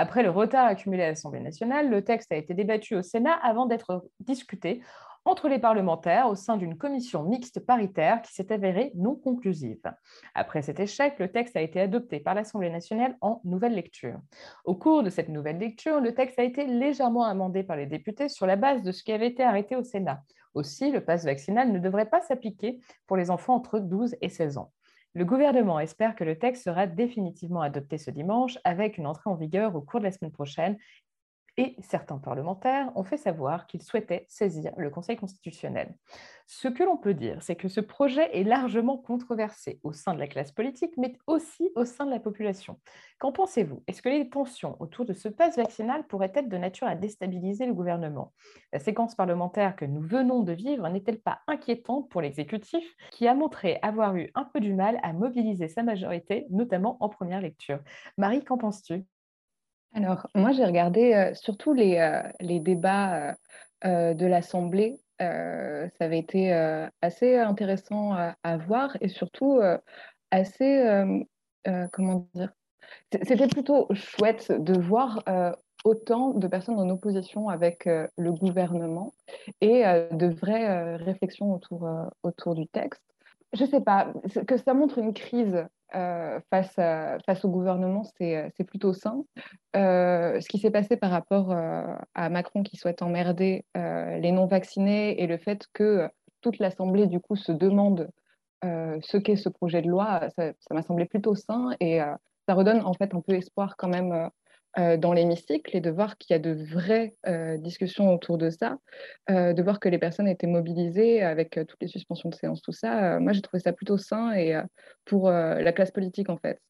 Après le retard accumulé à l'Assemblée nationale, le texte a été débattu au Sénat avant d'être discuté entre les parlementaires au sein d'une commission mixte paritaire qui s'est avérée non conclusive. Après cet échec, le texte a été adopté par l'Assemblée nationale en nouvelle lecture. Au cours de cette nouvelle lecture, le texte a été légèrement amendé par les députés sur la base de ce qui avait été arrêté au Sénat. Aussi, le pass vaccinal ne devrait pas s'appliquer pour les enfants entre 12 et 16 ans. Le gouvernement espère que le texte sera définitivement adopté ce dimanche avec une entrée en vigueur au cours de la semaine prochaine et certains parlementaires ont fait savoir qu'ils souhaitaient saisir le Conseil constitutionnel. Ce que l'on peut dire, c'est que ce projet est largement controversé au sein de la classe politique, mais aussi au sein de la population. Qu'en pensez-vous? Est-ce que les tensions autour de ce pass vaccinal pourraient être de nature à déstabiliser le gouvernement? La séquence parlementaire que nous venons de vivre n'est-elle pas inquiétante pour l'exécutif, qui a montré avoir eu un peu du mal à mobiliser sa majorité, notamment en première lecture? Marie, qu'en penses-tu? Alors, moi, j'ai regardé euh, surtout les, euh, les débats euh, de l'Assemblée. Ça avait été assez intéressant à, à voir et surtout assez, comment dire, c'était plutôt chouette de voir autant de personnes en opposition avec le gouvernement et de vraies réflexions autour, autour du texte. Je sais pas, que ça montre une crise euh, face, face au gouvernement, c'est euh, plutôt sain. Euh, ce qui s'est passé par rapport à Macron qui souhaite emmerder les non-vaccinés et le fait que toute l'Assemblée, du coup, se demande ce qu'est ce projet de loi, ça m'a semblé plutôt sain et ça redonne en fait un peu espoir quand même dans l'hémicycle et de voir qu'il y a de vraies euh, discussions autour de ça, euh, de voir que les personnes étaient mobilisées avec euh, toutes les suspensions de séance, tout ça. Euh, moi, j'ai trouvé ça plutôt sain et euh, pour euh, la classe politique en fait.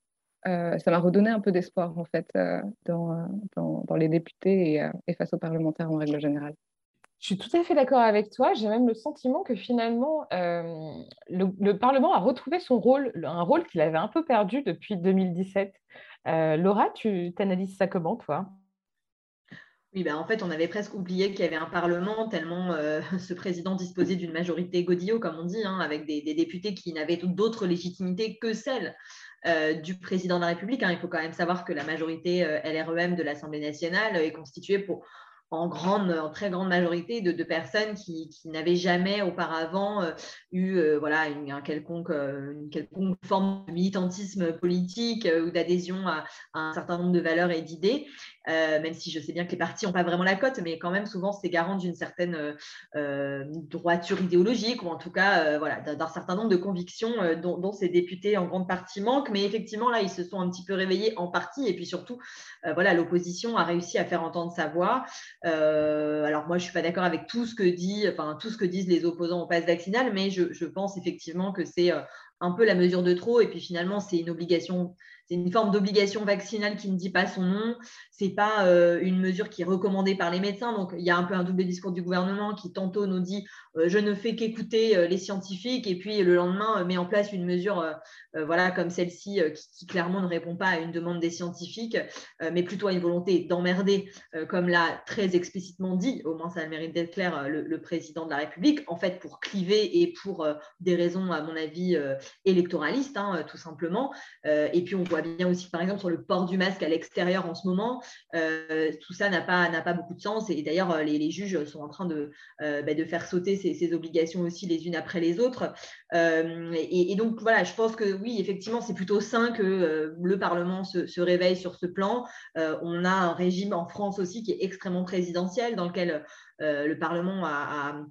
Euh, ça m'a redonné un peu d'espoir en fait euh, dans, euh, dans, les députés et, euh, face aux parlementaires en règle générale. Je suis tout à fait d'accord avec toi. J'ai même le sentiment que finalement, euh, le, le Parlement a retrouvé son rôle, un rôle qu'il avait un peu perdu depuis 2017. Euh, Laura, tu t'analyses ça comment, toi? Oui, ben, en fait, on avait presque oublié qu'il y avait un Parlement, tellement euh, [laughs] ce président disposait d'une majorité godillot, comme on dit, hein, avec des, députés qui n'avaient d'autres légitimités que celle euh, du président de la République. hein. Il faut quand même savoir que la majorité LREM de l'Assemblée nationale est constituée pour en grande, en très grande majorité de, personnes qui, n'avaient jamais auparavant euh, eu euh, voilà, une, un quelconque, euh, une quelconque forme de militantisme politique ou d'adhésion à, un certain nombre de valeurs et d'idées, euh, même si je sais bien que les partis n'ont pas vraiment la cote, mais quand même souvent c'est garant d'une certaine euh, droiture idéologique ou en tout cas euh, voilà, d'un certain nombre de convictions euh, dont, ces députés en grande partie manquent. Mais effectivement, là, ils se sont un petit peu réveillés en partie et puis surtout, euh, voilà, l'opposition a réussi à faire entendre sa voix. Euh, alors moi, je suis pas d'accord avec tout ce que dit, enfin tout ce que disent les opposants au pass vaccinal, mais je, pense effectivement que c'est euh, un peu la mesure de trop. Et puis finalement, c'est une obligation, c'est une forme d'obligation vaccinale qui ne dit pas son nom. C'est pas euh, une mesure qui est recommandée par les médecins. Donc il y a un peu un double discours du gouvernement qui tantôt nous dit euh, je ne fais qu'écouter euh, les scientifiques et puis le lendemain met en place une mesure, voilà comme celle-ci qui, clairement ne répond pas à une demande des scientifiques, mais plutôt à une volonté d'emmerder, comme l'a très explicitement dit, au moins ça a mérite d'être clair, le, président de la République, en fait pour cliver et pour des raisons à mon avis électoraliste, hein, tout simplement. et puis on voit bien aussi, par exemple, sur le port du masque à l'extérieur en ce moment, tout ça n'a pas, pas beaucoup de sens. Et, d'ailleurs, les, juges sont en train de, bah, de faire sauter ces, obligations aussi les unes après les autres. Et, donc voilà, je pense que oui, effectivement, c'est plutôt sain que le Parlement se, réveille sur ce plan. on a un régime en France aussi qui est extrêmement présidentiel, dans lequel le Parlement a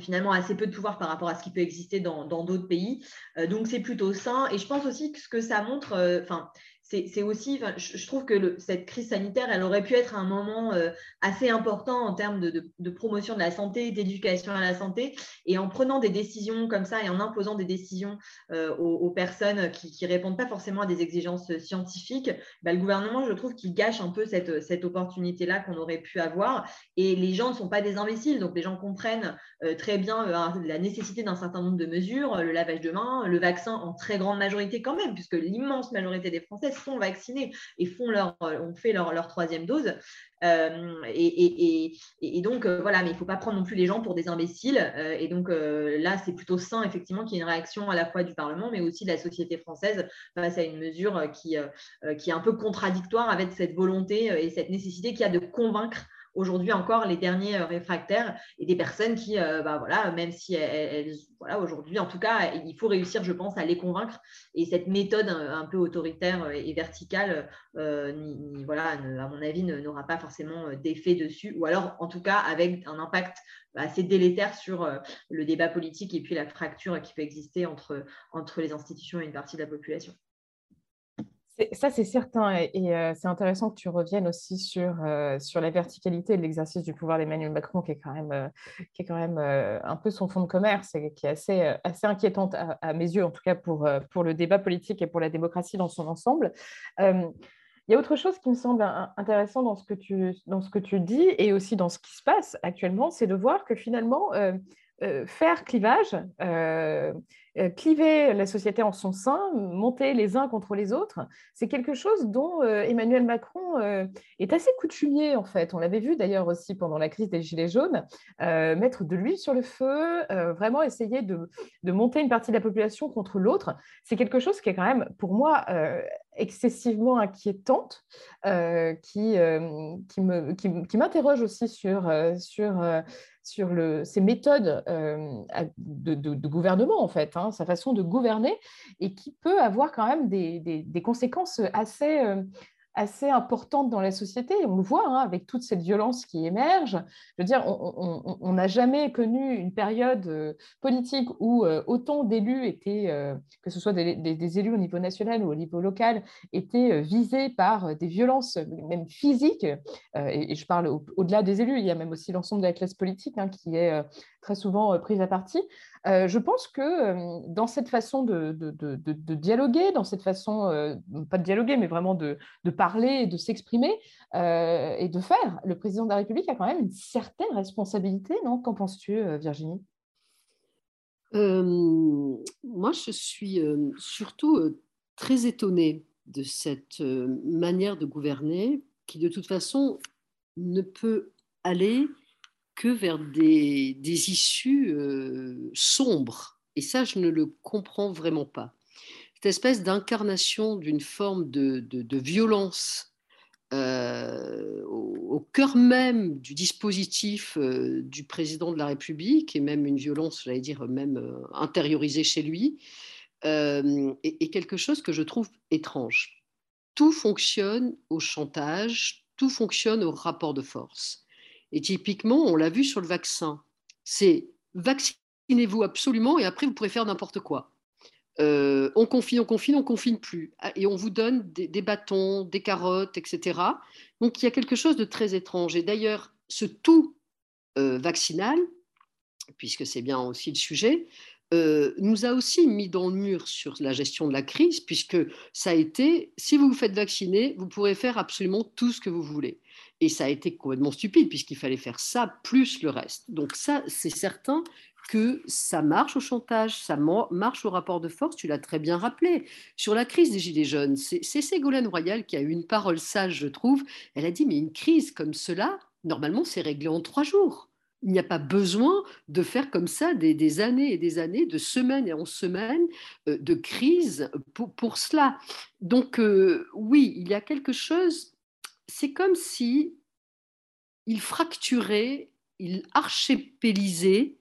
finalement assez peu de pouvoir par rapport à ce qui peut exister dans d'autres pays. Euh, donc c'est plutôt sain. Et je pense aussi que ce que ça montre, euh, enfin, c'est aussi, je, trouve que cette crise sanitaire, elle aurait pu être un moment euh, assez important en termes de, promotion de la santé, d'éducation à la santé. Et en prenant des décisions comme ça et en imposant des décisions euh, aux, personnes qui ne répondent pas forcément à des exigences scientifiques, bah, le gouvernement, je trouve qu'il gâche un peu cette, opportunité-là qu'on aurait pu avoir. Et les gens ne sont pas des imbéciles, donc les gens comprennent euh, très bien la nécessité d'un certain nombre de mesures, le lavage de mains, le vaccin en très grande majorité quand même, puisque l'immense majorité des Français sont vaccinés et font leur, euh, ont fait leur, troisième dose. Euh, et, et, donc, euh, voilà, mais il ne faut pas prendre non plus les gens pour des imbéciles. et donc, là, c'est plutôt sain, effectivement, qu'il y ait une réaction à la fois du Parlement, mais aussi de la société française face à une mesure qui, qui est un peu contradictoire avec cette volonté et cette nécessité qu'il y a de convaincre aujourd'hui encore les derniers euh, réfractaires et des personnes qui, euh, bah, voilà, même si elles, voilà, aujourd'hui, en tout cas, il faut réussir, je pense, à les convaincre. Et cette méthode un, peu autoritaire et verticale, euh, ni, voilà, à mon avis, n'aura pas forcément d'effet dessus, ou alors, en tout cas, avec un impact assez délétère sur le débat politique et puis la fracture qui peut exister entre, entre les institutions et une partie de la population. Ça, c'est certain. Et, euh, c'est intéressant que tu reviennes aussi sur, euh, sur la verticalité de l'exercice du pouvoir d'Emmanuel Macron, qui est quand même, euh, qui est quand même un peu son fonds de commerce et qui est assez, assez inquiétante à, mes yeux, en tout cas pour, pour le débat politique et pour la démocratie dans son ensemble. Il y a autre chose qui me semble intéressant dans ce que tu, dans ce que tu dis et aussi dans ce qui se passe actuellement, c'est de voir que finalement, faire clivage, euh, cliver la société en son sein, monter les uns contre les autres, c'est quelque chose dont euh, Emmanuel Macron euh, est assez coutumier en fait. On l'avait vu d'ailleurs aussi pendant la crise des Gilets jaunes, mettre de l'huile sur le feu, vraiment essayer de, monter une partie de la population contre l'autre. C'est quelque chose qui est quand même pour moi excessivement inquiétante, qui, m'interroge aussi sur sur le, ses méthodes euh, de, gouvernement, en fait, hein, sa façon de gouverner, et qui peut avoir quand même des, conséquences assez, euh, assez importante dans la société. On le voit hein, avec toute cette violence qui émerge. Je veux dire, on n'a jamais connu une période euh, politique où euh, autant d'élus étaient, euh, que ce soit des, élus au niveau national ou au niveau local, étaient visés par des violences même physiques. Et, je parle au-delà des élus, il y a même aussi l'ensemble de la classe politique hein, qui est très souvent prise à partie. Euh, je pense que euh, dans cette façon de, dialoguer, dans cette façon, euh, pas de dialoguer, mais vraiment de, parler de s'exprimer et de faire, le président de la République a quand même une certaine responsabilité, non? Qu'en penses-tu, Virginie? Moi, je suis surtout très étonnée de cette manière de gouverner qui, de toute façon, ne peut aller que vers des, issues euh, sombres. Et ça, je ne le comprends vraiment pas. Cette espèce d'incarnation d'une forme de, violence euh, au, cœur même du dispositif euh, du président de la République, et même une violence, j'allais dire, même intériorisée chez lui, est quelque chose que je trouve étrange. Tout fonctionne au chantage, tout fonctionne au rapport de force. Et typiquement, on l'a vu sur le vaccin. C'est vaccinez-vous absolument et après vous pourrez faire n'importe quoi. Euh, on confine, on confine, on confine plus. Ah, et on vous donne des, bâtons, des carottes, etc. Donc il y a quelque chose de très étrange. Et d'ailleurs, ce tout euh, vaccinal, puisque c'est bien aussi le sujet, euh, nous a aussi mis dans le mur sur la gestion de la crise, puisque ça a été, si vous vous faites vacciner, vous pourrez faire absolument tout ce que vous voulez. Et ça a été complètement stupide puisqu'il fallait faire ça plus le reste. Donc ça, c'est certain que ça marche au chantage, ça marche au rapport de force, tu l'as très bien rappelé. Sur la crise des Gilets jaunes, c'est Ségolène Royal qui a eu une parole sage, je trouve. Elle a dit, mais une crise comme cela, normalement, c'est réglé en trois jours. il n'y a pas besoin de faire comme ça des, années et des années, de semaine en semaine, euh, de crise pour, pour cela. Donc euh, oui, il y a quelque chose, c'est comme si il fracturait, il archipélisait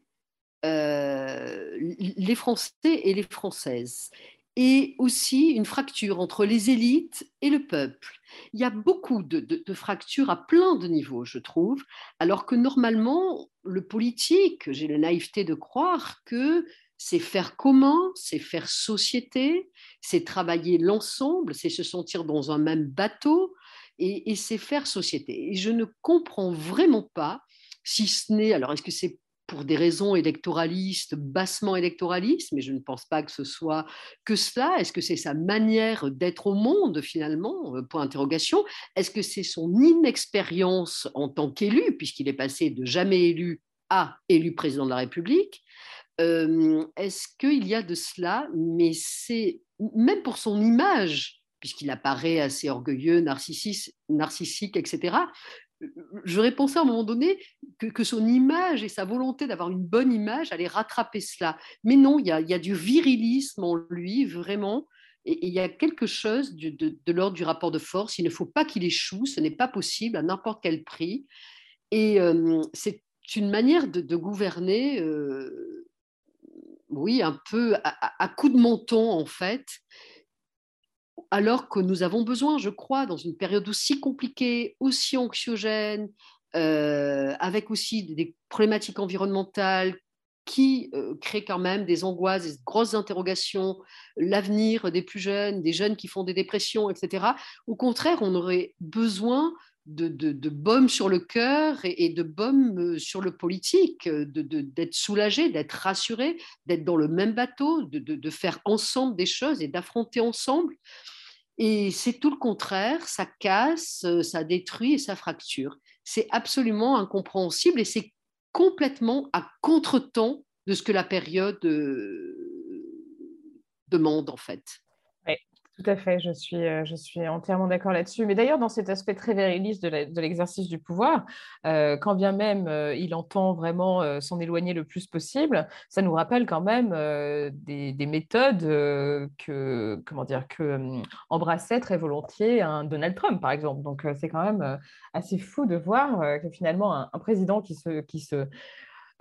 euh, les Français et les Françaises et aussi une fracture entre les élites et le peuple. Il y a beaucoup de, fractures à plein de niveaux, je trouve, alors que normalement, le politique, j'ai la naïveté de croire que c'est faire commun, c'est faire société, c'est travailler l'ensemble, c'est se sentir dans un même bateau et, c'est faire société. Et je ne comprends vraiment pas si ce n'est, alors est-ce que c'est pour des raisons électoralistes, bassement électoralistes, mais je ne pense pas que ce soit que cela. Est-ce que c'est sa manière d'être au monde, finalement? Euh, Point d'interrogation. Est-ce que c'est son inexpérience en tant qu'élu, puisqu'il est passé de jamais élu à élu président de la République? Euh, Est-ce qu'il y a de cela? Mais c'est même pour son image, puisqu'il apparaît assez orgueilleux, narcissique, etc j'aurais pensé à un moment donné que, son image et sa volonté d'avoir une bonne image allaient rattraper cela. Mais non, il y a, du virilisme en lui, vraiment. Et, il y a quelque chose de, l'ordre du rapport de force. Il ne faut pas qu'il échoue, ce n'est pas possible à n'importe quel prix. Et euh, c'est une manière de, gouverner, euh, oui, un peu à, à, coup de menton, en fait alors que nous avons besoin, je crois, dans une période aussi compliquée, aussi anxiogène, euh, avec aussi des problématiques environnementales qui euh, créent quand même des angoisses, des grosses interrogations, l'avenir des plus jeunes, des jeunes qui font des dépressions, etc. Au contraire, on aurait besoin de, de, baume sur le cœur et, de baume euh, sur le politique, d'être soulagé, d'être rassuré, d'être dans le même bateau, de, faire ensemble des choses et d'affronter ensemble. Et c'est tout le contraire, ça casse, euh, ça détruit et ça fracture. C'est absolument incompréhensible et c'est complètement à contre-temps de ce que la période euh, demande en fait. Tout à fait, je suis, euh, je suis entièrement d'accord là-dessus. Mais d'ailleurs, dans cet aspect très viriliste de l'exercice du pouvoir, euh, quand bien même euh, il entend vraiment s'en éloigner le plus possible, ça nous rappelle quand même des, des, méthodes que, comment dire, que embrassait très volontiers un Donald Trump, par exemple. Donc, c'est quand même assez fou de voir que finalement, un, président qui se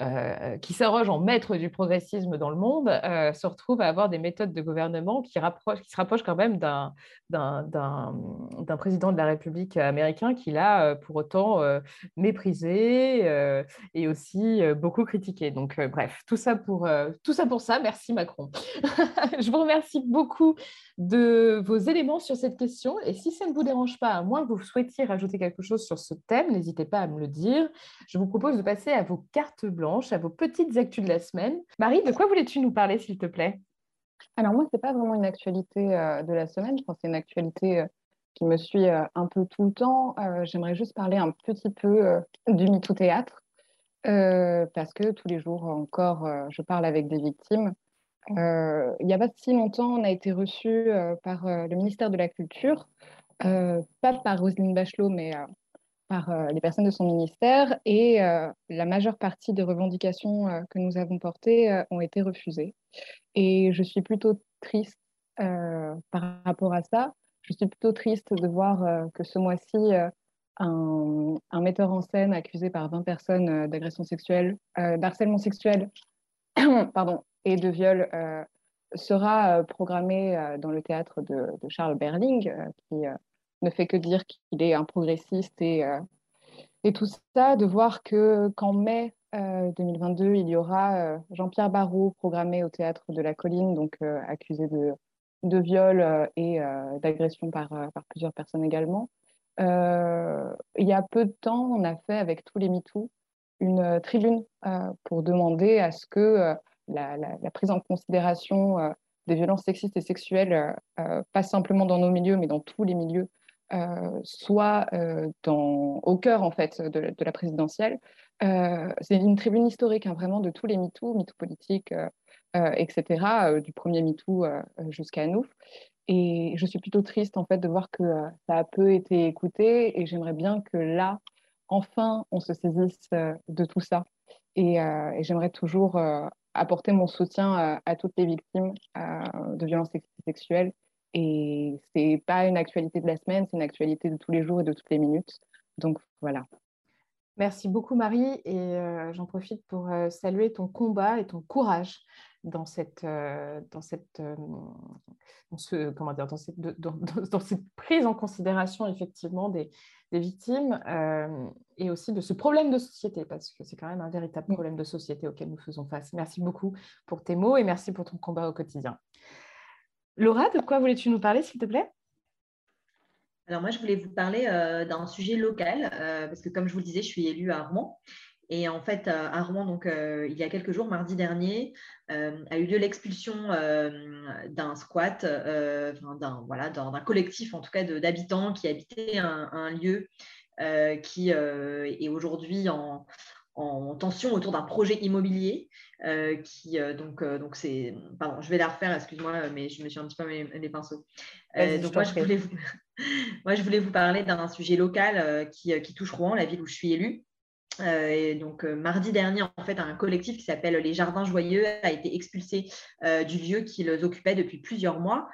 euh, qui s'arroge en maître du progressisme dans le monde, euh, se retrouve à avoir des méthodes de gouvernement qui, qui se rapprochent quand même d'un, président de la République américain qu'il a euh, pour autant méprisé et aussi beaucoup critiqué. Donc bref, tout ça, pour, tout ça pour ça. Merci Macron. [laughs] Je vous remercie beaucoup de vos éléments sur cette question. Et si ça ne vous dérange pas, à moins que vous souhaitiez rajouter quelque chose sur ce thème, n'hésitez pas à me le dire. Je vous propose de passer à vos cartes blanches à vos petites actus de la semaine. Marie, de quoi voulais-tu nous parler, s'il te plaît? Alors moi, ce n'est pas vraiment une actualité euh, de la semaine, je pense que c'est une actualité euh, qui me suit euh, un peu tout le temps. J'aimerais juste parler un petit peu du MeToo Théâtre, parce que tous les jours encore, je parle avec des victimes. il n'y a pas si longtemps, on a été reçu par le ministère de la Culture, pas par Roselyne Bachelot, mais par euh, les personnes de son ministère et euh, la majeure partie des revendications euh, que nous avons portées ont été refusées. Et je suis plutôt triste par rapport à ça. Je suis plutôt triste de voir que ce mois-ci, un, metteur en scène accusé par 20 personnes d'agression sexuelle, d'harcèlement sexuel [coughs] pardon, et de viol sera programmé dans le théâtre de, de Charles Berling, qui ne fait que dire qu'il est un progressiste et, euh, et tout ça, de voir que qu'en mai 2022, euh, il y aura euh, Jean-Pierre Barrault programmé au théâtre de la Colline, donc accusé de, de viol et d'agression par, par plusieurs personnes également. il y a peu de temps, on a fait avec tous les MeToo une tribune pour demander à ce que la, la, prise en considération des violences sexistes et sexuelles, pas simplement dans nos milieux, mais dans tous les milieux, soit euh, au cœur en fait de, la présidentielle. Euh, c'est une tribune historique hein, vraiment de tous les MeToo, MeToo politiques, etc., du premier MeToo jusqu'à nous. Et je suis plutôt triste en fait de voir que ça a peu été écouté et j'aimerais bien que là, enfin on se saisisse de tout ça. Et, j'aimerais toujours apporter mon soutien à toutes les victimes de violences sexuelles. Et c'est pas une actualité de la semaine, c'est une actualité de tous les jours et de toutes les minutes. Donc voilà. Merci beaucoup Marie et euh, j'en profite pour euh, saluer ton combat et ton courage dans cette, euh, dans cette, dans ce, comment dire, dans cette, [laughs] dans, cette, prise en considération effectivement des, des victimes et aussi de ce problème de société parce que c'est quand même un véritable problème de société auquel nous faisons face. Merci beaucoup pour tes mots et merci pour ton combat au quotidien. Laura, de quoi voulais-tu nous parler s'il te plaît? Alors moi, je voulais vous parler euh, d'un sujet local, euh, parce que comme je vous le disais, je suis élue à Rouen. Et en fait, euh, à Rouen, donc, il y a quelques jours, mardi dernier, a eu lieu l'expulsion d'un squat, d'un voilà, collectif en tout cas d'habitants qui habitaient un lieu qui est aujourd'hui en, en tension autour d'un projet immobilier euh, qui euh, donc euh, donc c'est pardon je vais la refaire excuse-moi mais je me suis un petit peu mis les pinceaux. Donc moi je, voulais vous... [laughs] moi je voulais vous parler d'un sujet local qui, qui touche Rouen la ville où je suis élue euh, et donc, euh, mardi dernier, en fait, un collectif qui s'appelle Les Jardins Joyeux a été expulsé euh, du lieu qu'ils occupaient depuis plusieurs mois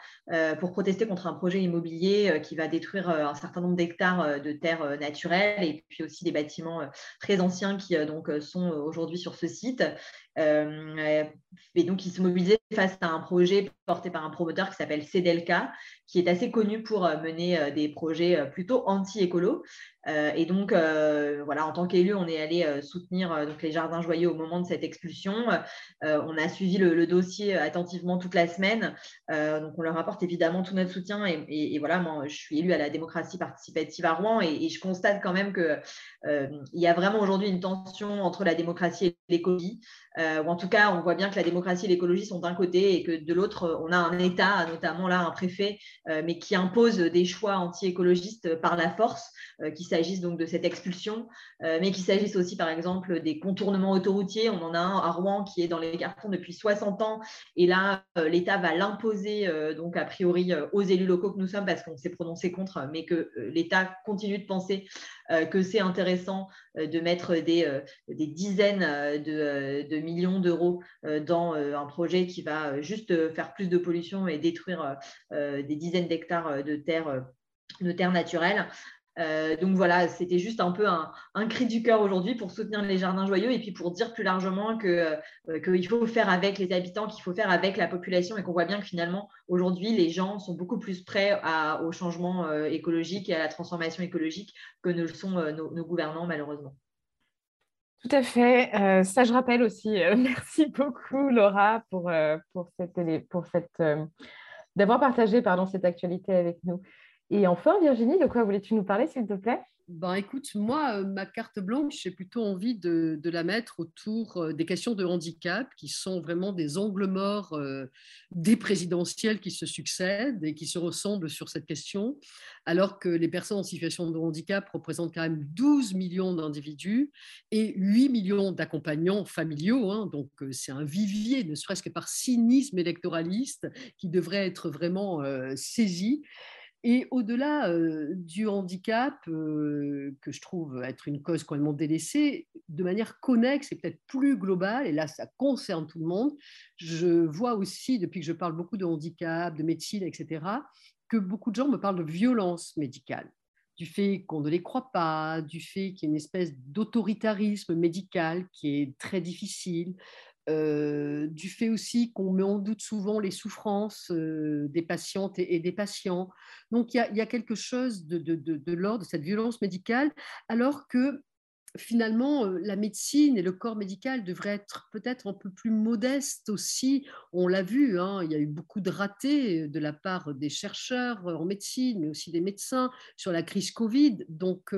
pour protester contre un projet immobilier qui va détruire un certain nombre d'hectares de terres naturelles et puis aussi des bâtiments très anciens qui donc sont aujourd'hui sur ce site. Et donc, ils se mobilisaient face à un projet porté par un promoteur qui s'appelle Cedelka, qui est assez connu pour mener des projets plutôt anti-écolo. Euh, et donc, euh, voilà, en tant qu'élu, on est allé euh, soutenir donc, les jardins joyeux au moment de cette expulsion. on a suivi le, dossier attentivement toute la semaine. donc, on leur apporte évidemment tout notre soutien. Et, voilà, moi, je suis élue à la démocratie participative à Rouen et, je constate quand même qu'il y a vraiment aujourd'hui une tension entre la démocratie et l'écologie. ou en tout cas, on voit bien que la démocratie et l'écologie sont d'un côté et que de l'autre, on a un État, notamment là un préfet, mais qui impose des choix anti-écologistes par la force, qui s'agisse donc de cette expulsion, euh, mais qu'il s'agisse aussi par exemple des contournements autoroutiers. On en a un à Rouen qui est dans les cartons depuis 60 ans et là euh, l'État va l'imposer euh, donc a priori aux élus locaux que nous sommes parce qu'on s'est prononcé contre, mais que l'État continue de penser que c'est intéressant de mettre des, des dizaines de, de millions d'euros dans un projet qui va juste faire plus de pollution et détruire des dizaines d'hectares de terres de terres naturelles. Euh, donc voilà, c'était juste un peu un, cri du cœur aujourd'hui pour soutenir les jardins joyeux et puis pour dire plus largement euh, qu'il faut faire avec les habitants, qu'il faut faire avec la population et qu'on voit bien que finalement aujourd'hui les gens sont beaucoup plus prêts au changement euh, écologique et à la transformation écologique que ne le sont nos, gouvernants malheureusement. Tout à fait. ça, je rappelle aussi. [laughs] merci beaucoup, Laura, pour, pour cette, pour cette d'avoir partagé pardon, cette actualité avec nous. Et enfin, Virginie, de quoi voulais-tu nous parler, s'il te plaît? Ben, écoute, moi, euh, ma carte blanche, j'ai plutôt envie de, la mettre autour euh, des questions de handicap, qui sont vraiment des angles morts euh, des présidentielles qui se succèdent et qui se ressemblent sur cette question, alors que les personnes en situation de handicap représentent quand même 12 millions d'individus et 8 millions d'accompagnants familiaux. Hein. donc, c'est un vivier, ne serait-ce que par cynisme électoraliste, qui devrait être vraiment saisi. Et au-delà euh, du handicap, euh, que je trouve être une cause complètement délaissée, de manière connexe et peut-être plus globale, et là ça concerne tout le monde, je vois aussi, depuis que je parle beaucoup de handicap, de médecine, etc., que beaucoup de gens me parlent de violence médicale du fait qu'on ne les croit pas, du fait qu'il y a une espèce d'autoritarisme médical qui est très difficile, euh, du fait aussi qu'on met en doute souvent les souffrances euh, des patientes et, des patients. Donc il y, a, quelque chose de, l'ordre de cette violence médicale, alors que finalement euh, la médecine et le corps médical devraient être peut-être un peu plus modestes aussi. On l'a vu, hein, il y a eu beaucoup de ratés de la part des chercheurs en médecine, mais aussi des médecins sur la crise Covid. Donc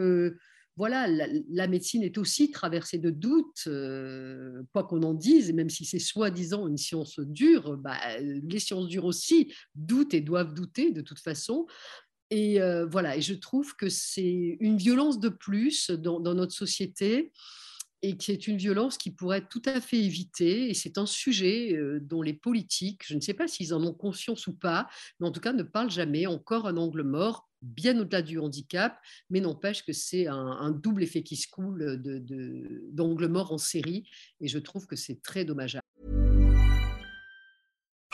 voilà, la, médecine est aussi traversée de doutes, euh, quoi qu'on en dise, même si c'est soi-disant une science dure, bah, les sciences dures aussi doutent et doivent douter de toute façon. Et euh, voilà, et je trouve que c'est une violence de plus dans, notre société et qui est une violence qui pourrait être tout à fait évitée. Et c'est un sujet euh, dont les politiques, je ne sais pas s'ils en ont conscience ou pas, mais en tout cas ne parlent jamais. Encore un angle mort, bien au-delà du handicap, mais n'empêche que c'est un, double effet qui se coule d'angle de, mort en série. Et je trouve que c'est très dommageable.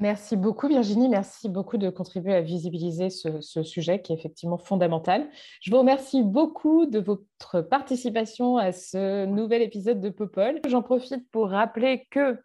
Merci beaucoup Virginie, merci beaucoup de contribuer à visibiliser ce, sujet qui est effectivement fondamental. Je vous remercie beaucoup de votre participation à ce nouvel épisode de Popol. J'en profite pour rappeler que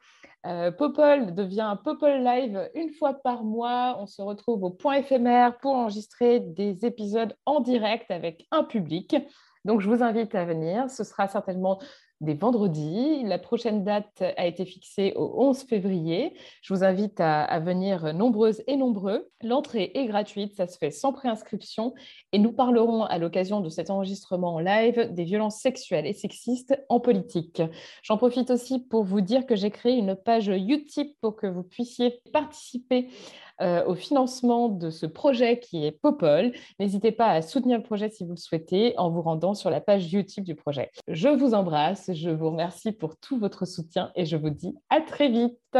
euh, Popol devient Popol Live une fois par mois. On se retrouve au point éphémère pour enregistrer des épisodes en direct avec un public. Donc, je vous invite à venir. Ce sera certainement des vendredis. La prochaine date a été fixée au 11 février. Je vous invite à, venir nombreuses et nombreux. L'entrée est gratuite, ça se fait sans préinscription et nous parlerons à l'occasion de cet enregistrement en live des violences sexuelles et sexistes en politique. J'en profite aussi pour vous dire que j'ai créé une page YouTube pour que vous puissiez participer euh, au financement de ce projet qui est Popol. N'hésitez pas à soutenir le projet si vous le souhaitez en vous rendant sur la page YouTube du projet. Je vous embrasse, je vous remercie pour tout votre soutien et je vous dis à très vite.